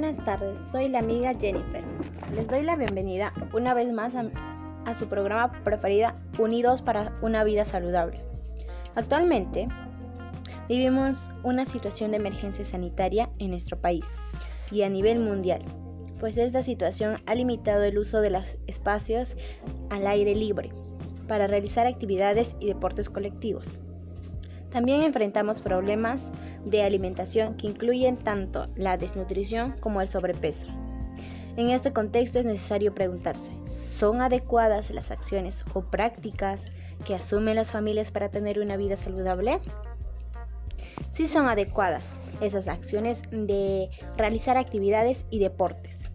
Buenas tardes, soy la amiga Jennifer. Les doy la bienvenida una vez más a, su programa preferida Unidos para una vida saludable. Actualmente vivimos una situación de emergencia sanitaria en nuestro país y a nivel mundial, pues esta situación ha limitado el uso de los espacios al aire libre para realizar actividades y deportes colectivos. También enfrentamos problemas de alimentación que incluyen tanto la desnutrición como el sobrepeso. En este contexto es necesario preguntarse, ¿son adecuadas las acciones o prácticas que asumen las familias para tener una vida saludable? Sí son adecuadas esas acciones de realizar actividades y deportes,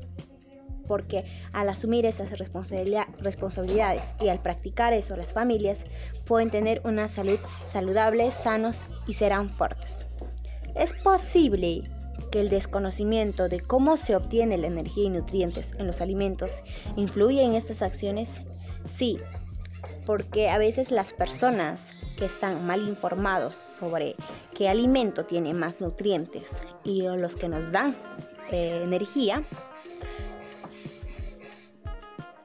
porque al asumir esas responsabilidades y al practicar eso las familias pueden tener una salud saludable, sanos y serán fuertes. Es posible que el desconocimiento de cómo se obtiene la energía y nutrientes en los alimentos influye en estas acciones. Sí, porque a veces las personas que están mal informados sobre qué alimento tiene más nutrientes y los que nos dan eh, energía,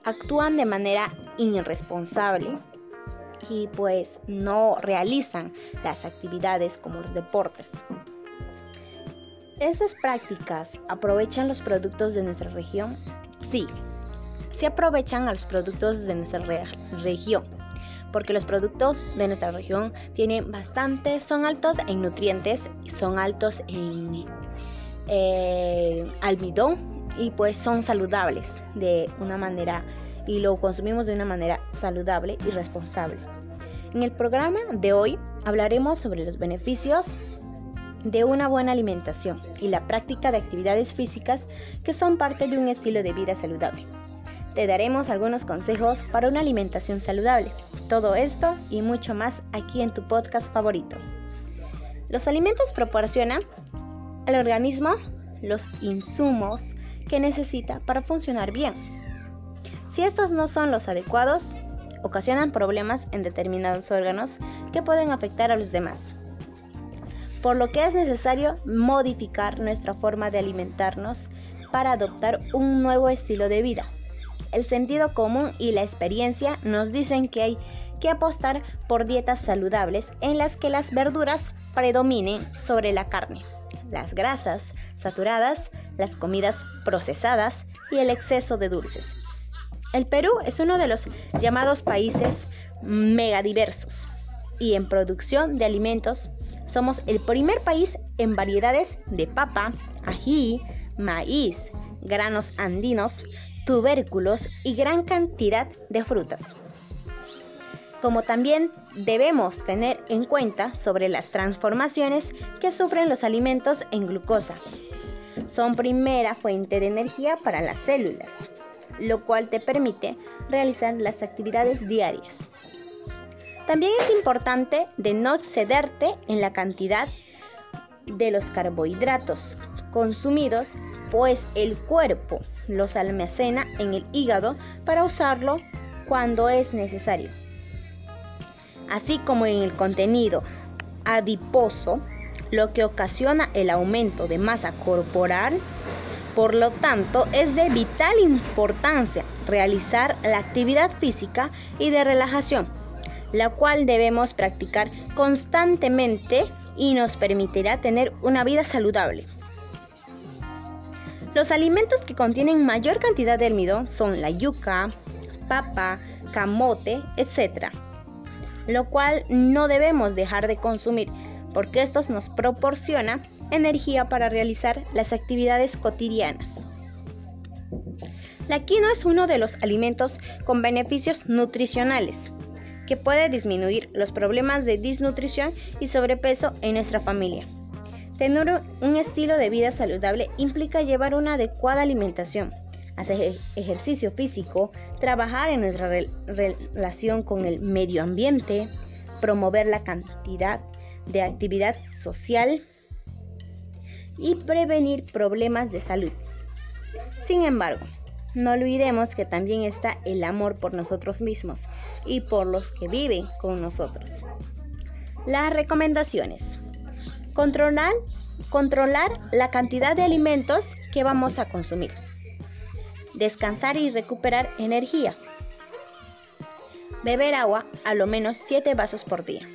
actúan de manera irresponsable y pues no realizan las actividades como los deportes. ¿Estas prácticas aprovechan los productos de nuestra región? Sí, se aprovechan a los productos de nuestra región, porque los productos de nuestra región tienen bastante, son altos en nutrientes, son altos en eh, almidón y pues son saludables de una manera y lo consumimos de una manera saludable y responsable. En el programa de hoy hablaremos sobre los beneficios de una buena alimentación y la práctica de actividades físicas que son parte de un estilo de vida saludable. Te daremos algunos consejos para una alimentación saludable. Todo esto y mucho más aquí en tu podcast favorito. Los alimentos proporcionan al organismo los insumos que necesita para funcionar bien. Si estos no son los adecuados, ocasionan problemas en determinados órganos que pueden afectar a los demás por lo que es necesario modificar nuestra forma de alimentarnos para adoptar un nuevo estilo de vida. El sentido común y la experiencia nos dicen que hay que apostar por dietas saludables en las que las verduras predominen sobre la carne, las grasas saturadas, las comidas procesadas y el exceso de dulces. El Perú es uno de los llamados países megadiversos y en producción de alimentos somos el primer país en variedades de papa, ají, maíz, granos andinos, tubérculos y gran cantidad de frutas. Como también debemos tener en cuenta sobre las transformaciones que sufren los alimentos en glucosa. Son primera fuente de energía para las células, lo cual te permite realizar las actividades diarias. También es importante de no excederte en la cantidad de los carbohidratos consumidos, pues el cuerpo los almacena en el hígado para usarlo cuando es necesario. Así como en el contenido adiposo, lo que ocasiona el aumento de masa corporal. Por lo tanto, es de vital importancia realizar la actividad física y de relajación la cual debemos practicar constantemente y nos permitirá tener una vida saludable. Los alimentos que contienen mayor cantidad de almidón son la yuca, papa, camote, etc. Lo cual no debemos dejar de consumir porque estos nos proporciona energía para realizar las actividades cotidianas. La quinoa es uno de los alimentos con beneficios nutricionales que puede disminuir los problemas de desnutrición y sobrepeso en nuestra familia. Tener un estilo de vida saludable implica llevar una adecuada alimentación, hacer ejercicio físico, trabajar en nuestra relación con el medio ambiente, promover la cantidad de actividad social y prevenir problemas de salud. Sin embargo, no olvidemos que también está el amor por nosotros mismos y por los que viven con nosotros. Las recomendaciones. Controlar, controlar la cantidad de alimentos que vamos a consumir. Descansar y recuperar energía. Beber agua a lo menos 7 vasos por día.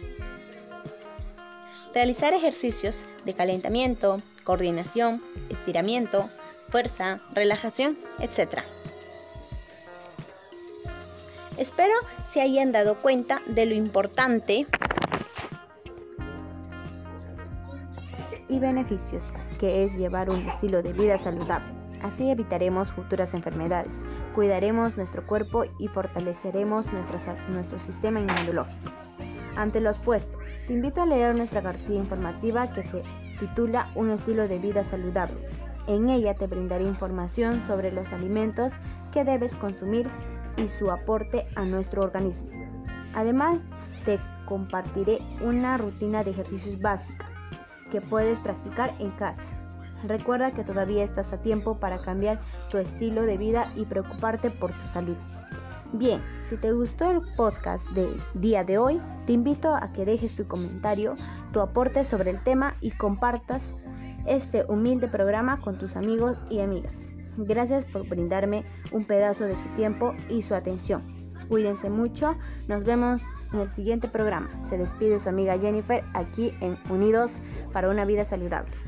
Realizar ejercicios de calentamiento, coordinación, estiramiento, fuerza, relajación, etc. Espero se hayan dado cuenta de lo importante y beneficios que es llevar un estilo de vida saludable. Así evitaremos futuras enfermedades, cuidaremos nuestro cuerpo y fortaleceremos nuestro, sistema inmunológico. Ante lo expuesto, te invito a leer nuestra cartilla informativa que se titula Un estilo de vida saludable. En ella te brindaré información sobre los alimentos que debes consumir y su aporte a nuestro organismo. Además, te compartiré una rutina de ejercicios básica que puedes practicar en casa. Recuerda que todavía estás a tiempo para cambiar tu estilo de vida y preocuparte por tu salud. Bien, si te gustó el podcast del día de hoy, te invito a que dejes tu comentario, tu aporte sobre el tema y compartas este humilde programa con tus amigos y amigas. Gracias por brindarme un pedazo de su tiempo y su atención. Cuídense mucho, nos vemos en el siguiente programa. Se despide su amiga Jennifer aquí en Unidos para una vida saludable.